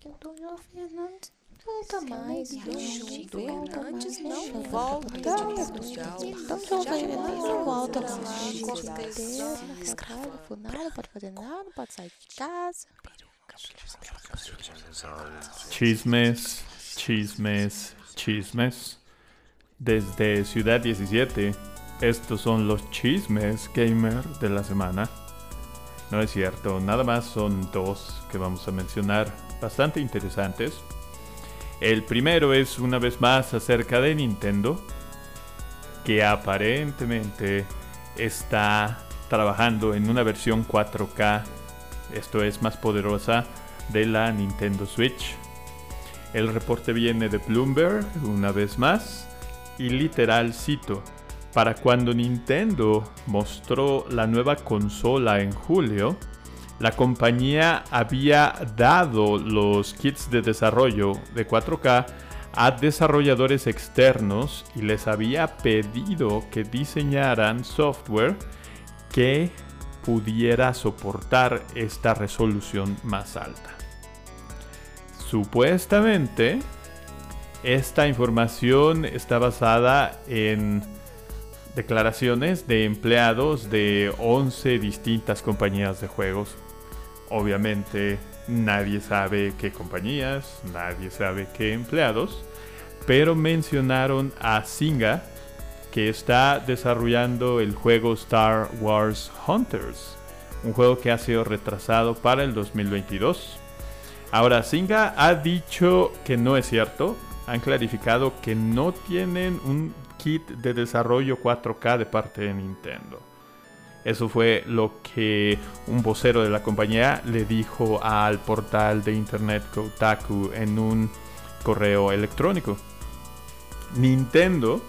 Porque o Daniel Fernandes volta mais. Fernandes não volta. Então Fernandes não volta mais. Não escreve nada, pode fazer nada, não pode sair de casa. Chismes, chismes, chismes. Desde Ciudad 17, estos son los chismes gamer de la semana. No es cierto, nada más son dos que vamos a mencionar, bastante interesantes. El primero es una vez más acerca de Nintendo, que aparentemente está trabajando en una versión 4K, esto es más poderosa, de la Nintendo Switch. El reporte viene de Bloomberg, una vez más, y literal cito, para cuando Nintendo mostró la nueva consola en julio, la compañía había dado los kits de desarrollo de 4K a desarrolladores externos y les había pedido que diseñaran software que pudiera soportar esta resolución más alta. Supuestamente, esta información está basada en declaraciones de empleados de 11 distintas compañías de juegos. Obviamente nadie sabe qué compañías, nadie sabe qué empleados, pero mencionaron a Singa, que está desarrollando el juego Star Wars Hunters, un juego que ha sido retrasado para el 2022. Ahora, Singa ha dicho que no es cierto, han clarificado que no tienen un kit de desarrollo 4K de parte de Nintendo. Eso fue lo que un vocero de la compañía le dijo al portal de internet Kotaku en un correo electrónico. Nintendo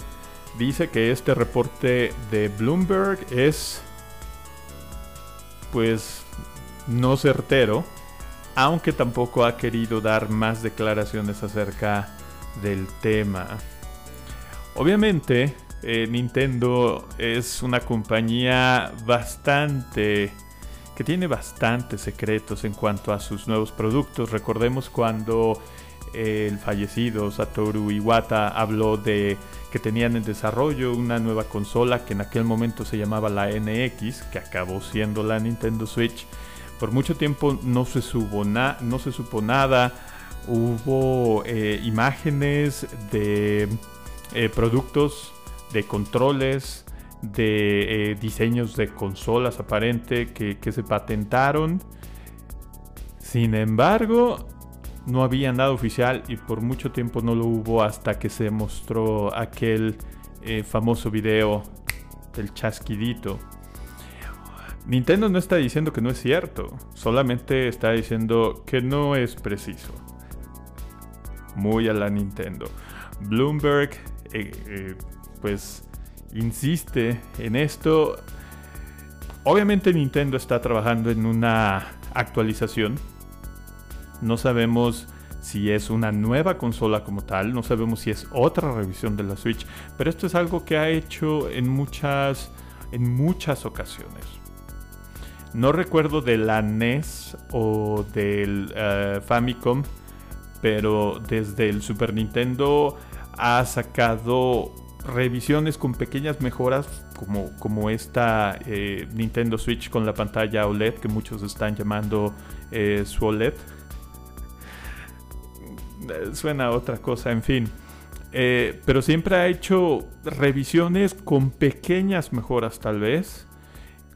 dice que este reporte de Bloomberg es pues no certero, aunque tampoco ha querido dar más declaraciones acerca del tema. Obviamente, eh, Nintendo es una compañía bastante que tiene bastantes secretos en cuanto a sus nuevos productos. Recordemos cuando el fallecido Satoru Iwata habló de que tenían en desarrollo una nueva consola que en aquel momento se llamaba la NX, que acabó siendo la Nintendo Switch. Por mucho tiempo no se, supo, no se supo nada. Hubo eh, imágenes de eh, productos de controles, de eh, diseños de consolas aparente que, que, se patentaron. Sin embargo, no había nada oficial y por mucho tiempo no lo hubo hasta que se mostró aquel eh, famoso video del chasquidito. Nintendo no está diciendo que no es cierto, solamente está diciendo que no es preciso. Muy a la Nintendo. Bloomberg eh, eh, pues insiste en esto. Obviamente Nintendo está trabajando en una actualización. No sabemos si es una nueva consola como tal, no sabemos si es otra revisión de la Switch, pero esto es algo que ha hecho en muchas en muchas ocasiones. No recuerdo de la NES o del uh, Famicom, pero desde el Super Nintendo ha sacado revisiones con pequeñas mejoras como, como esta eh, Nintendo Switch con la pantalla OLED que muchos están llamando eh, su OLED. Suena a otra cosa, en fin. Eh, pero siempre ha hecho revisiones con pequeñas mejoras tal vez.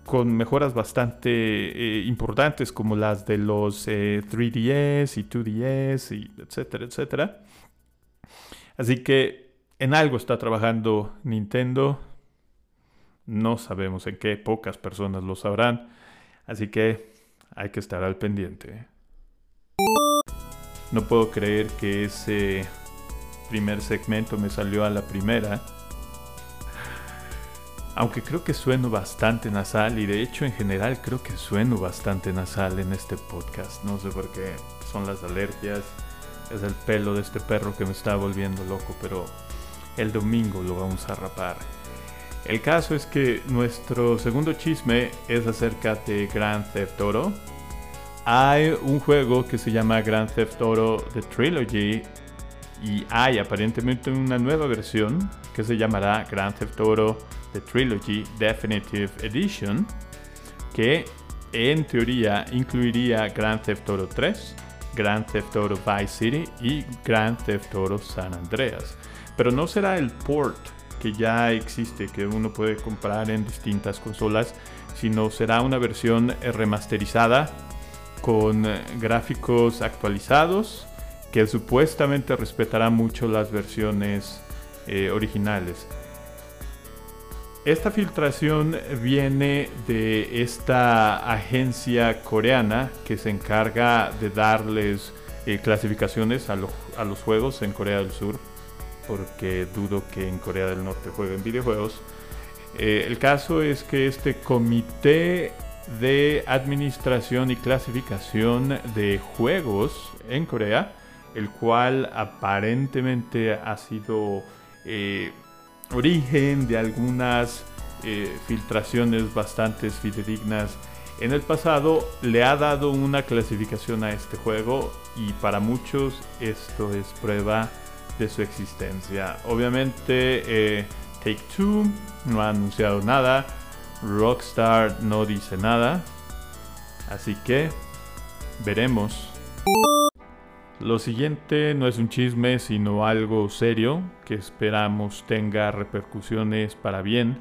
Con mejoras bastante importantes como las de los 3DS y 2DS y etcétera, etcétera. Así que en algo está trabajando Nintendo. No sabemos en qué, pocas personas lo sabrán. Así que hay que estar al pendiente. No puedo creer que ese primer segmento me salió a la primera. Aunque creo que sueno bastante nasal y de hecho en general creo que sueno bastante nasal en este podcast. No sé por qué. Son las alergias es el pelo de este perro que me está volviendo loco, pero el domingo lo vamos a rapar. El caso es que nuestro segundo chisme es acerca de Grand Theft Auto. hay un juego que se llama Grand Theft Auto The Trilogy y hay aparentemente una nueva versión que se llamará Grand Theft Auto The Trilogy Definitive Edition que en teoría incluiría Grand Theft Auto 3, Grand Theft Auto Vice City y Grand Theft Auto San Andreas. Pero no será el port que ya existe, que uno puede comprar en distintas consolas, sino será una versión remasterizada con gráficos actualizados que supuestamente respetará mucho las versiones eh, originales. Esta filtración viene de esta agencia coreana que se encarga de darles eh, clasificaciones a, los juegos en Corea del Sur, porque dudo que en Corea del Norte jueguen videojuegos. Eh, el caso es que este comité de administración y clasificación de juegos en Corea, el cual aparentemente ha sido eh, origen de algunas eh, filtraciones bastante fidedignas en el pasado, le ha dado una clasificación a este juego y para muchos esto es prueba de su existencia. Obviamente eh, Take Two no ha anunciado nada, Rockstar no dice nada, así que veremos. Lo siguiente no es un chisme, sino algo serio que esperamos tenga repercusiones para bien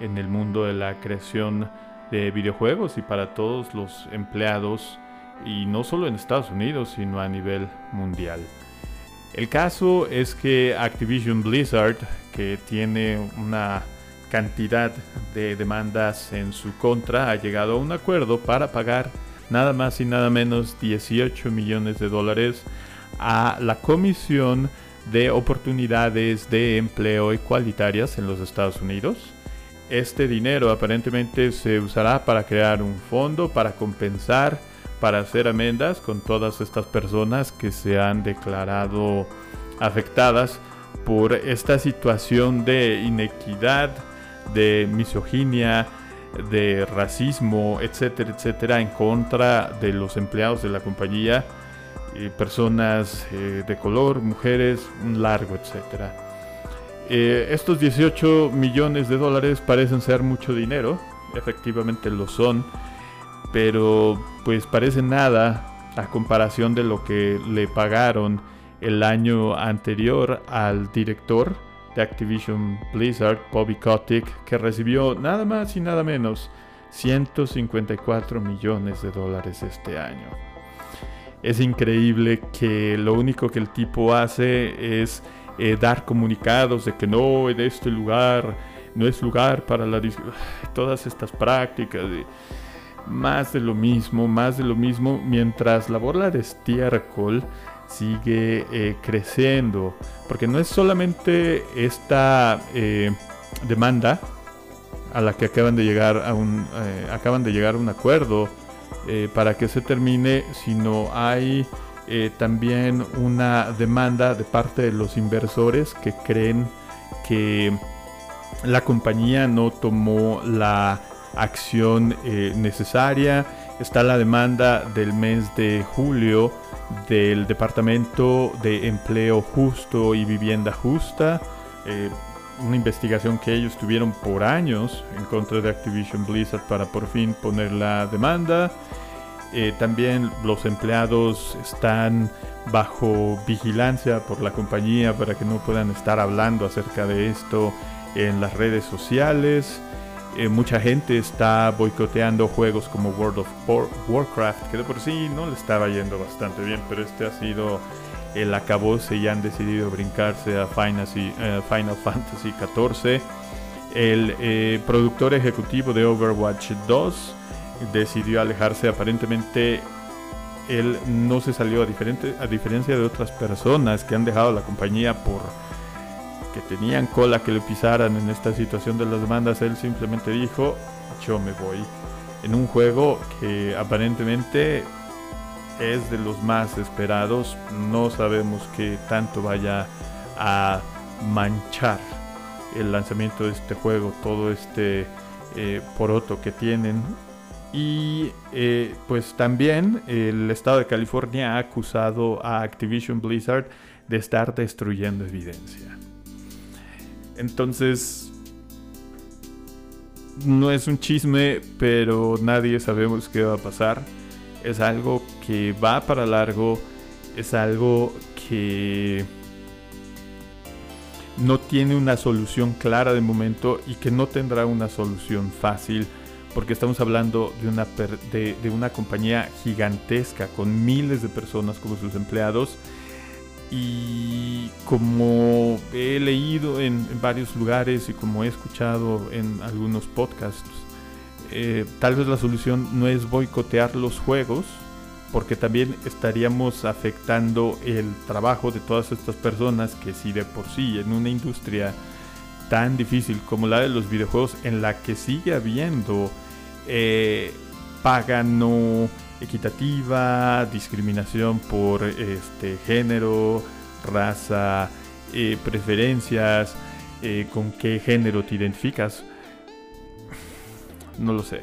en el mundo de la creación de videojuegos y para todos los empleados, y no solo en Estados Unidos, sino a nivel mundial. El caso es que Activision Blizzard, que tiene una cantidad de demandas en su contra, ha llegado a un acuerdo para pagar nada más y nada menos 18 millones de dólares a la Comisión de Oportunidades de Empleo Igualitarias en los Estados Unidos. Este dinero aparentemente se usará para crear un fondo para compensar, para hacer amendas con todas estas personas que se han declarado afectadas por esta situación de inequidad, de misoginia, de racismo, etcétera, etcétera, en contra de los empleados de la compañía, eh, personas eh, de color, mujeres, un largo, etcétera. Eh, estos 18 millones de dólares parecen ser mucho dinero, efectivamente lo son, pero pues parece nada a comparación de lo que le pagaron el año anterior al director de Activision Blizzard, Bobby Kotick, que recibió nada más y nada menos 154 millones de dólares este año. Es increíble que lo único que el tipo hace es eh, dar comunicados de que no, en este lugar no es lugar para la todas estas prácticas. De, más de lo mismo, más de lo mismo, mientras la bola de estiércol sigue eh, creciendo, porque no es solamente esta eh, demanda a la que acaban de llegar a un eh, acaban de llegar a un acuerdo para que se termine, sino hay también una demanda de parte de los inversores que creen que la compañía no tomó la acción necesaria. Está la demanda del mes de julio del Departamento de Empleo Justo y Vivienda Justa, eh, una investigación que ellos tuvieron por años en contra de Activision Blizzard para por fin poner la demanda. Eh, también los empleados están bajo vigilancia por la compañía para que no puedan estar hablando acerca de esto en las redes sociales. Eh, mucha gente está boicoteando juegos como World of Warcraft, que de por sí no le estaba yendo bastante bien, pero este ha sido el acabose y han decidido brincarse a Final, eh, Fantasy XIV. El eh, productor ejecutivo de Overwatch 2 decidió alejarse aparentemente él no se salió a diferencia de otras personas que han dejado la compañía por que tenían cola que le pisaran en esta situación de las demandas, él simplemente dijo, yo me voy. En un juego que aparentemente es de los más esperados, no sabemos qué tanto vaya a manchar el lanzamiento de este juego, todo este eh, poroto que tienen. Y eh, pues también el estado de California ha acusado a Activision Blizzard de estar destruyendo evidencia. Entonces, no es un chisme, pero nadie sabemos qué va a pasar. Es algo que va para largo, es algo que no tiene una solución clara de momento y que no tendrá una solución fácil porque estamos hablando de una, de, una compañía gigantesca con miles de personas como sus empleados y como he leído en, varios lugares y como he escuchado en algunos podcasts, eh, tal vez la solución no es boicotear los juegos, porque también estaríamos afectando el trabajo de todas estas personas que si de por sí en una industria tan difícil como la de los videojuegos en la que sigue habiendo eh, paga no equitativa, discriminación por este género, raza, eh, preferencias, eh, con qué género te identificas. No lo sé.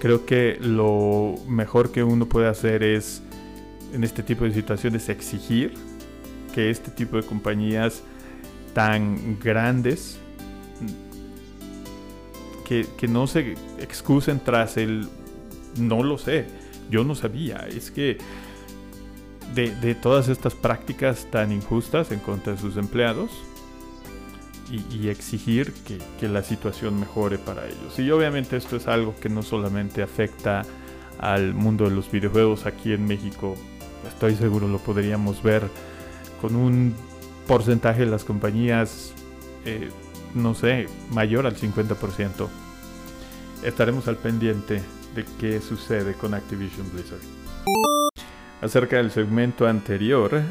Creo que lo mejor que uno puede hacer es, en este tipo de situaciones, exigir que este tipo de compañías tan grandes, que, no se excusen tras el, no lo sé, yo no sabía, es que de todas estas prácticas tan injustas en contra de sus empleados, y, exigir que, la situación mejore para ellos. Y obviamente esto es algo que no solamente afecta al mundo de los videojuegos aquí en México, estoy seguro lo podríamos ver con un porcentaje de las compañías, eh, no sé, mayor al 50%. Estaremos al pendiente de qué sucede con Activision Blizzard. Acerca del segmento anterior,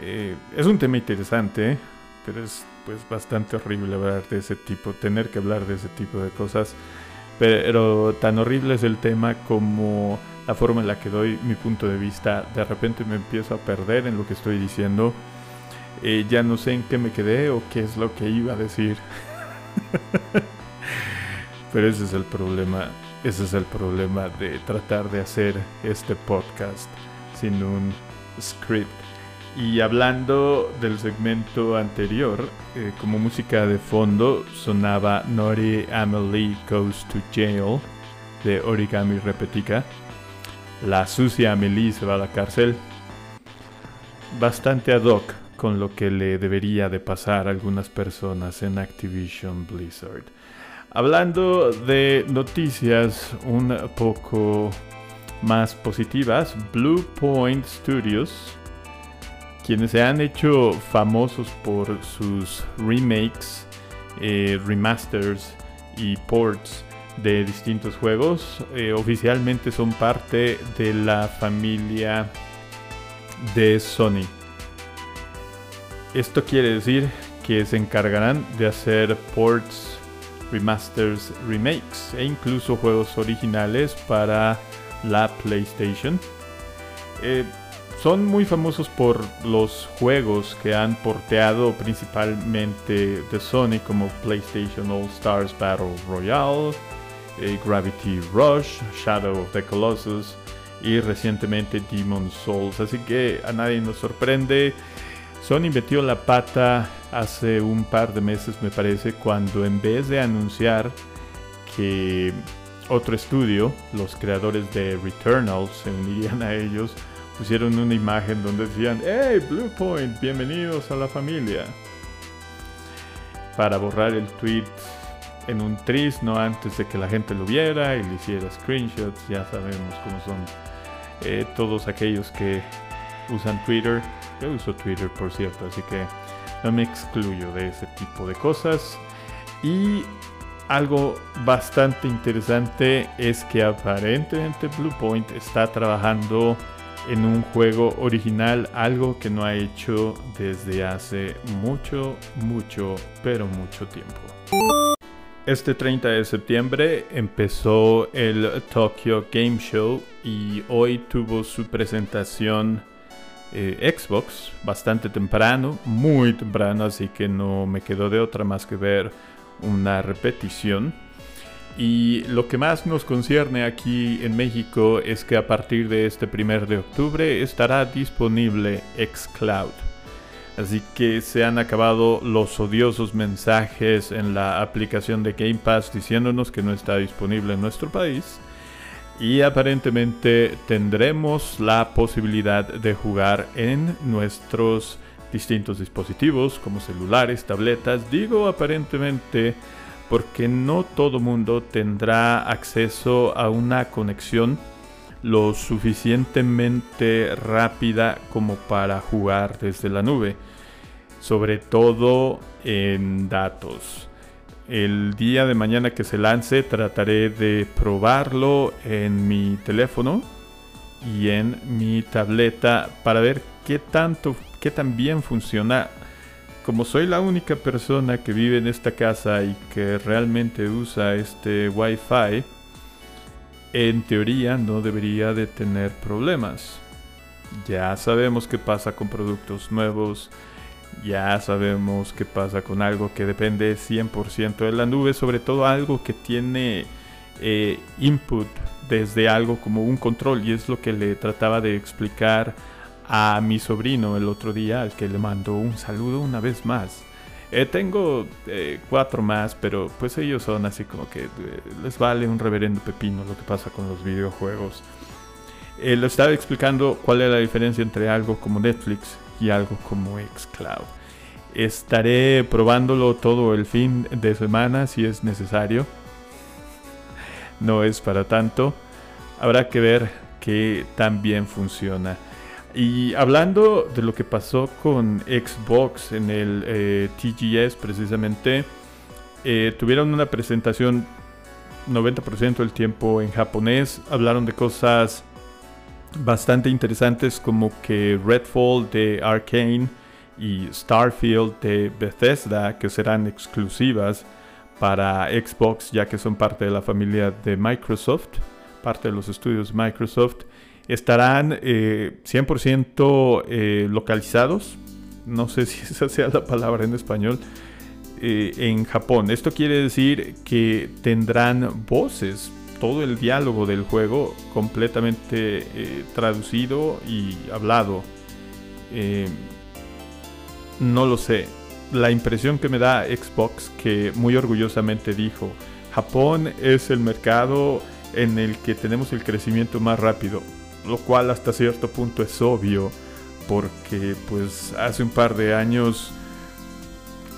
eh, es un tema interesante, pero es pues bastante horrible hablar de ese tipo, tener que hablar de ese tipo de cosas. Pero tan horrible es el tema como la forma en la que doy mi punto de vista. De repente me empiezo a perder en lo que estoy diciendo. Eh, ya no sé en qué me quedé o qué es lo que iba a decir. Pero ese es el problema. Ese es el problema de tratar de hacer este podcast sin un script. Y hablando del segmento anterior, eh, como música de fondo sonaba Nori Amelie Goes to Jail de Origami Repetica. La sucia Amelie se va a la cárcel. Bastante ad hoc con lo que le debería de pasar a algunas personas en Activision Blizzard. Hablando de noticias un poco más positivas, Blue Point Studios quienes se han hecho famosos por sus remakes, eh, remasters y ports de distintos juegos, eh, oficialmente son parte de la familia de Sony. Esto quiere decir que se encargarán de hacer ports, remasters, remakes e incluso juegos originales para la PlayStation. Eh, son muy famosos por los juegos que han porteado principalmente de Sony como PlayStation All Stars Battle Royale, eh, Gravity Rush, Shadow of the Colossus y recientemente Demon's Souls. Así que a nadie nos sorprende. Sony metió la pata hace un par de meses me parece cuando en vez de anunciar que otro estudio, los creadores de Returnal, se unirían a ellos, pusieron una imagen donde decían, hey Blue Point, bienvenidos a la familia. Para borrar el tweet en un tris, no antes de que la gente lo viera y le hiciera screenshots, ya sabemos cómo son eh, todos aquellos que usan Twitter. Yo uso Twitter, por cierto, así que no me excluyo de ese tipo de cosas. Y algo bastante interesante es que aparentemente Bluepoint está trabajando en un juego original, algo que no ha hecho desde hace mucho, mucho, pero mucho tiempo. Este 30 de septiembre empezó el Tokyo Game Show y hoy tuvo su presentación eh, Xbox bastante temprano, muy temprano, así que no me quedó de otra más que ver una repetición. Y lo que más nos concierne aquí en México es que a partir de este primer de octubre estará disponible xCloud. Así que se han acabado los odiosos mensajes en la aplicación de Game Pass diciéndonos que no está disponible en nuestro país. Y aparentemente tendremos la posibilidad de jugar en nuestros distintos dispositivos como celulares, tabletas. Digo aparentemente porque no todo mundo tendrá acceso a una conexión lo suficientemente rápida como para jugar desde la nube, sobre todo en datos. El día de mañana que se lance trataré de probarlo en mi teléfono y en mi tableta para ver qué tanto, qué tan bien funciona como soy la única persona que vive en esta casa y que realmente usa este Wi-Fi, en teoría no debería de tener problemas. Ya sabemos qué pasa con productos nuevos, ya sabemos qué pasa con algo que depende 100% de la nube, sobre todo algo que tiene eh, input desde algo como un control y es lo que le trataba de explicar a mi sobrino el otro día, al que le mando un saludo una vez más. Eh, tengo eh, cuatro más, pero pues ellos son así como que les vale un reverendo pepino lo que pasa con los videojuegos. le estaba explicando cuál es la diferencia entre algo como Netflix y algo como Xcloud. Estaré probándolo todo el fin de semana si es necesario. No es para tanto. Habrá que ver que también funciona. Y hablando de lo que pasó con Xbox en el eh, TGS precisamente, eh, tuvieron una presentación 90% del tiempo en japonés, hablaron de cosas bastante interesantes como que Redfall de Arkane y Starfield de Bethesda, que serán exclusivas para Xbox ya que son parte de la familia de Microsoft, parte de los estudios Microsoft estarán 100% eh, eh, localizados, no sé si esa sea la palabra en español, eh, en Japón. Esto quiere decir que tendrán voces, todo el diálogo del juego completamente traducido y hablado. no lo sé. La impresión que me da Xbox, que muy orgullosamente dijo, Japón es el mercado en el que tenemos el crecimiento más rápido lo cual hasta cierto punto es obvio porque pues hace un par de años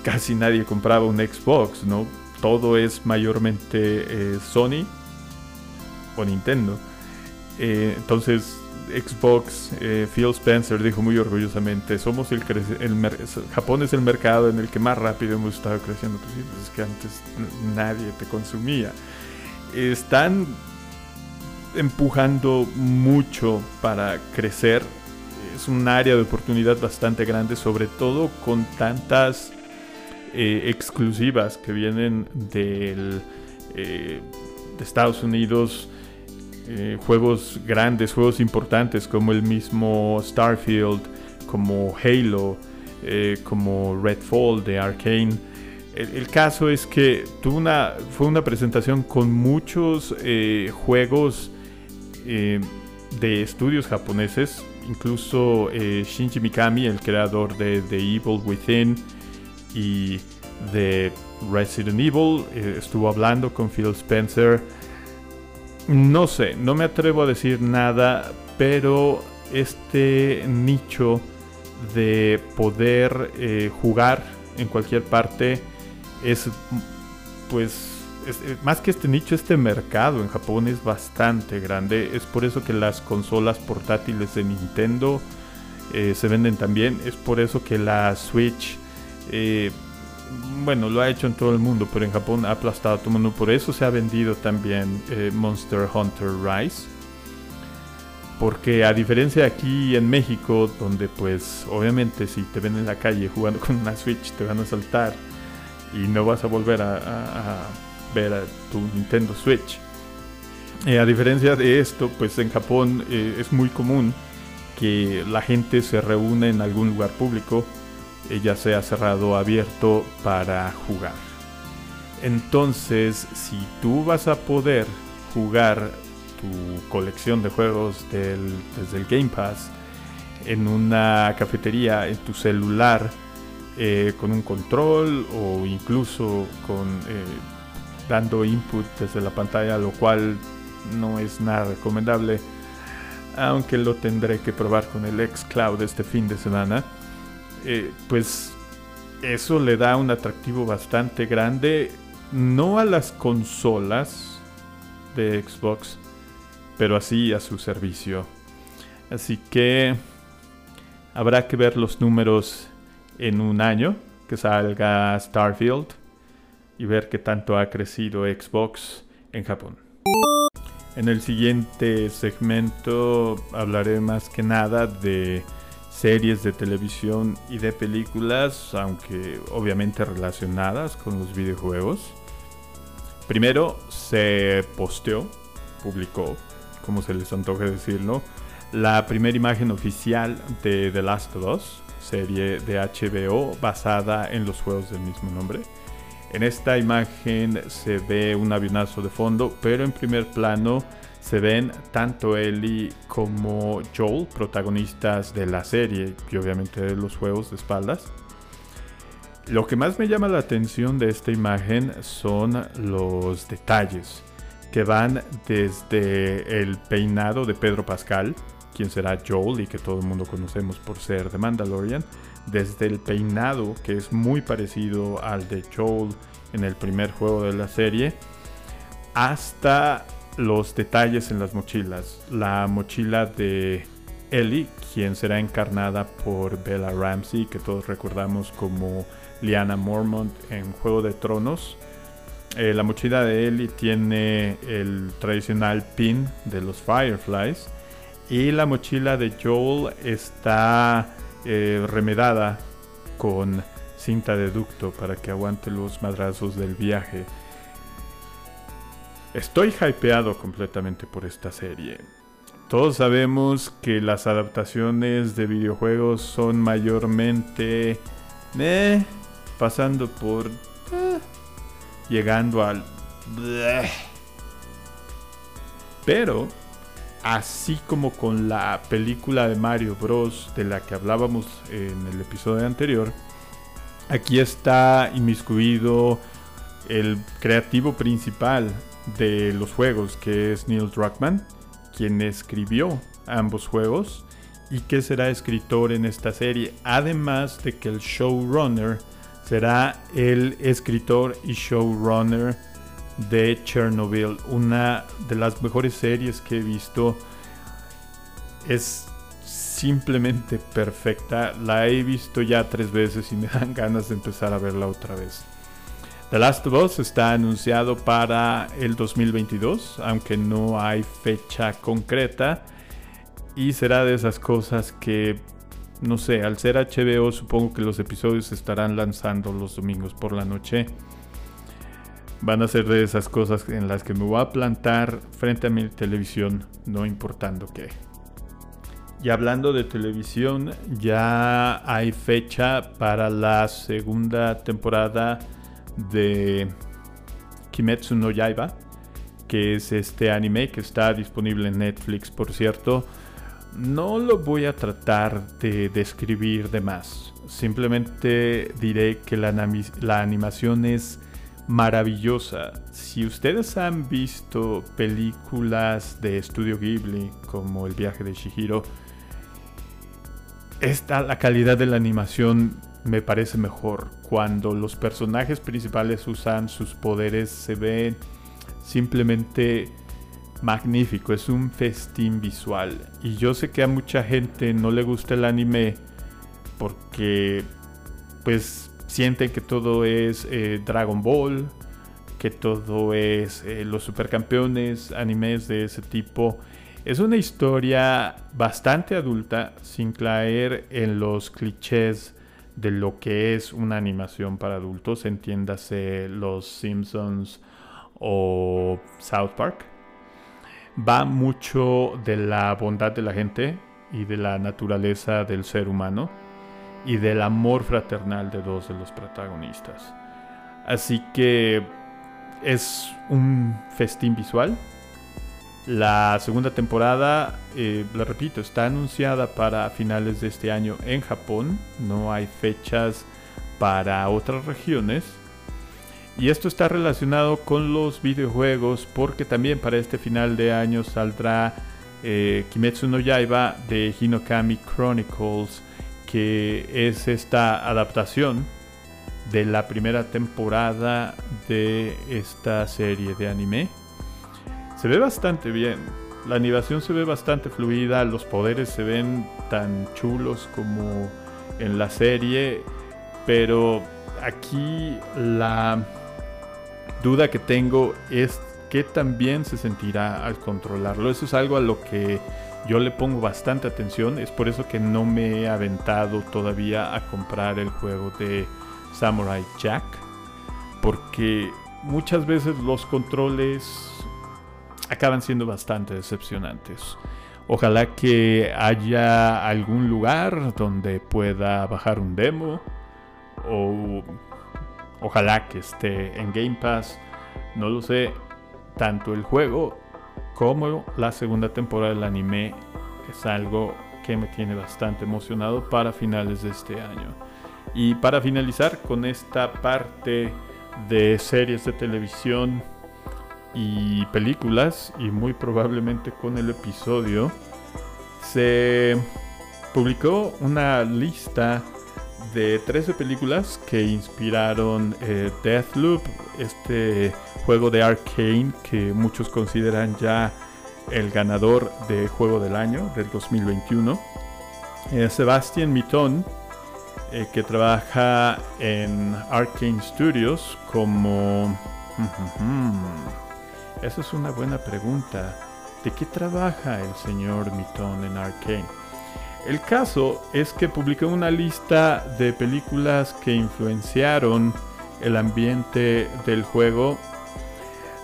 casi nadie compraba un Xbox, ¿no? Todo es mayormente eh, Sony o Nintendo. Eh, entonces Xbox, eh, Phil Spencer dijo muy orgullosamente, somos el, el Japón es el mercado en el que más rápido hemos estado creciendo. Pues pues es que antes nadie te consumía. Están empujando mucho para crecer. Es un área de oportunidad bastante grande, sobre todo con tantas eh, exclusivas que vienen del, de Estados Unidos. Eh, juegos grandes, juegos importantes como el mismo Starfield, como Halo, como Redfall de Arkane. El, caso es que tuvo una, fue una presentación con muchos juegos eh, de estudios japoneses, incluso eh, Shinji Mikami, el creador de The Evil Within y de Resident Evil, eh, estuvo hablando con Phil Spencer. No sé, no me atrevo a decir nada, pero este nicho de poder jugar en cualquier parte es pues eh, más que este nicho, este mercado en Japón es bastante grande. Es por eso que las consolas portátiles de Nintendo eh, se venden también. Es por eso que la Switch, eh, bueno, lo ha hecho en todo el mundo, pero en Japón ha aplastado a todo el mundo. Por eso se ha vendido también Monster Hunter Rise. Porque a diferencia de aquí en México, donde pues obviamente si te ven en la calle jugando con una Switch te van a saltar y no vas a volver a ver a tu Nintendo Switch. Eh, a diferencia de esto, pues en Japón eh, es muy común que la gente se reúne en algún lugar público, eh, ya sea cerrado o abierto, para jugar. Entonces, si tú vas a poder jugar tu colección de juegos desde el Game Pass en una cafetería, en tu celular, eh, con un control o incluso con eh, dando input desde la pantalla, lo cual no es nada recomendable, aunque lo tendré que probar con el xCloud este fin de semana. Eh, pues eso le da un atractivo bastante grande, no a las consolas de Xbox, pero así a su servicio. Así que habrá que ver los números en un año que salga Starfield y ver qué tanto ha crecido Xbox en Japón. En el siguiente segmento hablaré más que nada de series de televisión y de películas, aunque obviamente relacionadas con los videojuegos. Primero se posteó, publicó, como se les antoje decirlo, la primera imagen oficial de The Last of Us, serie de HBO basada en los juegos del mismo nombre. En esta imagen se ve un avionazo de fondo, pero en primer plano se ven tanto Ellie como Joel, protagonistas de la serie y obviamente de los juegos de espaldas. Lo que más me llama la atención de esta imagen son los detalles que van desde el peinado de Pedro Pascal, quien será Joel y que todo el mundo conocemos por ser de Mandalorian, desde el peinado que es muy parecido al de Joel en el primer juego de la serie, hasta los detalles en las mochilas. La mochila de Ellie, quien será encarnada por Bella Ramsey, que todos recordamos como Liana Mormont en Juego de Tronos. Eh, la mochila de Ellie tiene el tradicional pin de los Fireflies y la mochila de Joel está eh, remedada con cinta de ducto para que aguante los madrazos del viaje. Estoy hypeado completamente por esta serie. Todos sabemos que las adaptaciones de videojuegos son mayormente eh, pasando por eh, llegando al pero así como con la película de Mario Bros. de la que hablábamos en el episodio anterior, aquí está inmiscuido el creativo principal de los juegos, que es Neil Druckmann, quien escribió ambos juegos y que será escritor en esta serie, además de que el showrunner será el escritor y showrunner de Chernobyl, una de las mejores series que he visto. Es simplemente perfecta. La he visto ya tres veces y me dan ganas de empezar a verla otra vez. The Last of Us está anunciado para el 2022, aunque no hay fecha concreta. Y será de esas cosas que, no sé, al ser HBO supongo que los episodios estarán lanzando los domingos por la noche van a ser de esas cosas en las que me voy a plantar frente a mi televisión, no importando qué. Y hablando de televisión, ya hay fecha para la segunda temporada de Kimetsu no Yaiba, que es este anime que está disponible en Netflix, por cierto. No lo voy a tratar de describir de más. Simplemente diré que la, animación es maravillosa. Si ustedes han visto películas de Estudio Ghibli como El viaje de Shihiro, esta, la calidad de la animación me parece mejor. Cuando los personajes principales usan sus poderes se ve simplemente magnífico, es un festín visual. Y yo sé que a mucha gente no le gusta el anime porque pues sienten que todo es eh, Dragon Ball, que todo es eh, los supercampeones, animes de ese tipo. Es una historia bastante adulta, sin caer en los clichés de lo que es una animación para adultos, entiéndase los Simpsons o South Park. Va mucho de la bondad de la gente y de la naturaleza del ser humano y del amor fraternal de dos de los protagonistas. Así que es un festín visual. La segunda temporada, eh, la repito, está anunciada para finales de este año en Japón. No hay fechas para otras regiones. Y esto está relacionado con los videojuegos porque también para este final de año saldrá eh, Kimetsu no Yaiba de Hinokami Chronicles, que es esta adaptación de la primera temporada de esta serie de anime. Se ve bastante bien, la animación se ve bastante fluida, los poderes se ven tan chulos como en la serie, pero aquí la duda que tengo es que también se sentirá al controlarlo. Eso es algo a lo que yo le pongo bastante atención. Es por eso que no me he aventado todavía a comprar el juego de Samurai Jack. Porque muchas veces los controles acaban siendo bastante decepcionantes. Ojalá que haya algún lugar donde pueda bajar un demo o Ojalá que esté en Game Pass. No lo sé. Tanto el juego como la segunda temporada del anime es algo que me tiene bastante emocionado para finales de este año. Y para finalizar con esta parte de series de televisión y películas, y muy probablemente con el episodio, se publicó una lista de 13 películas que inspiraron eh, Deathloop, este juego de Arkane que muchos consideran ya el ganador de juego del año del 2021. Eh, Sebastian Mitton, eh, que trabaja en Arkane Studios como... Esa es una buena pregunta. ¿De qué trabaja el señor Mitton en Arkane? El caso es que publiqué una lista de películas que influenciaron el ambiente del juego.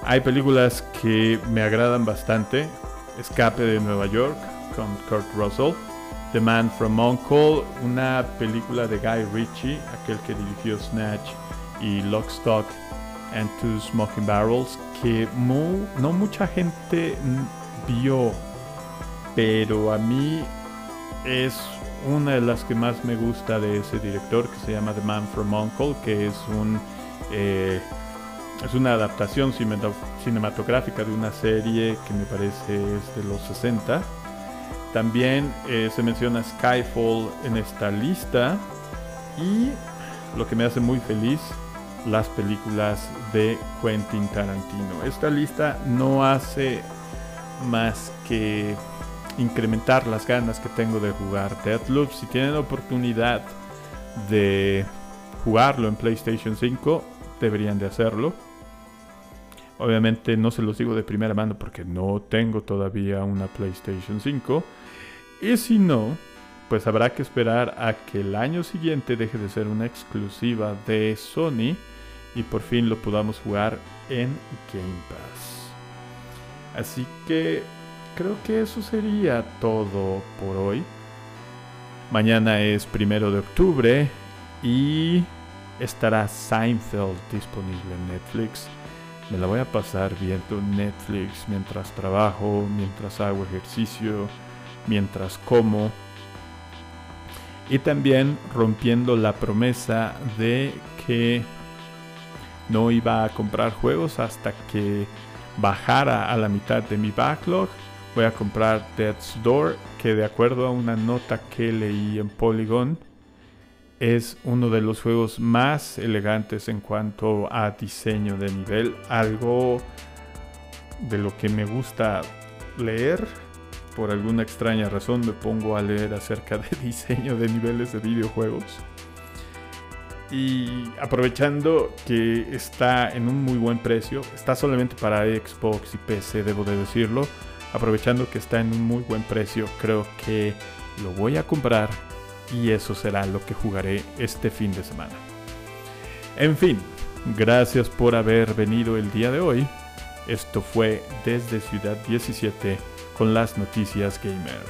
Hay películas que me agradan bastante. Escape de Nueva York con Kurt Russell. The Man from Uncle, una película de Guy Ritchie, aquel que dirigió Snatch y Lock, Stock and Two Smoking Barrels, que no mucha gente vio, pero a mí es una de las que más me gusta de ese director que se llama The Man from Uncle, que es un eh, es una adaptación cinematográfica de una serie que me parece es de los 60. También eh, se menciona Skyfall en esta lista y lo que me hace muy feliz, las películas de Quentin Tarantino. Esta lista no hace más que incrementar las ganas que tengo de jugar Deathloop. Si tienen oportunidad de jugarlo en PlayStation 5, deberían de hacerlo. Obviamente no se los digo de primera mano porque no tengo todavía una PlayStation 5. Y si no, pues habrá que esperar a que el año siguiente deje de ser una exclusiva de Sony y por fin lo podamos jugar en Game Pass. Así que creo que eso sería todo por hoy. Mañana es primero de octubre y estará Seinfeld disponible en Netflix. Me la voy a pasar viendo Netflix mientras trabajo, mientras hago ejercicio, mientras como. Y también rompiendo la promesa de que no iba a comprar juegos hasta que bajara a la mitad de mi backlog voy a comprar Death's Door, que de acuerdo a una nota que leí en Polygon, es uno de los juegos más elegantes en cuanto a diseño de nivel. Algo de lo que me gusta leer. Por alguna extraña razón me pongo a leer acerca de diseño de niveles de videojuegos. Y aprovechando que está en un muy buen precio, está solamente para Xbox y PC, debo de decirlo aprovechando que está en un muy buen precio, creo que lo voy a comprar y eso será lo que jugaré este fin de semana. En fin, gracias por haber venido el día de hoy. Esto fue desde Ciudad 17 con las noticias gamer.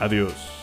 Adiós.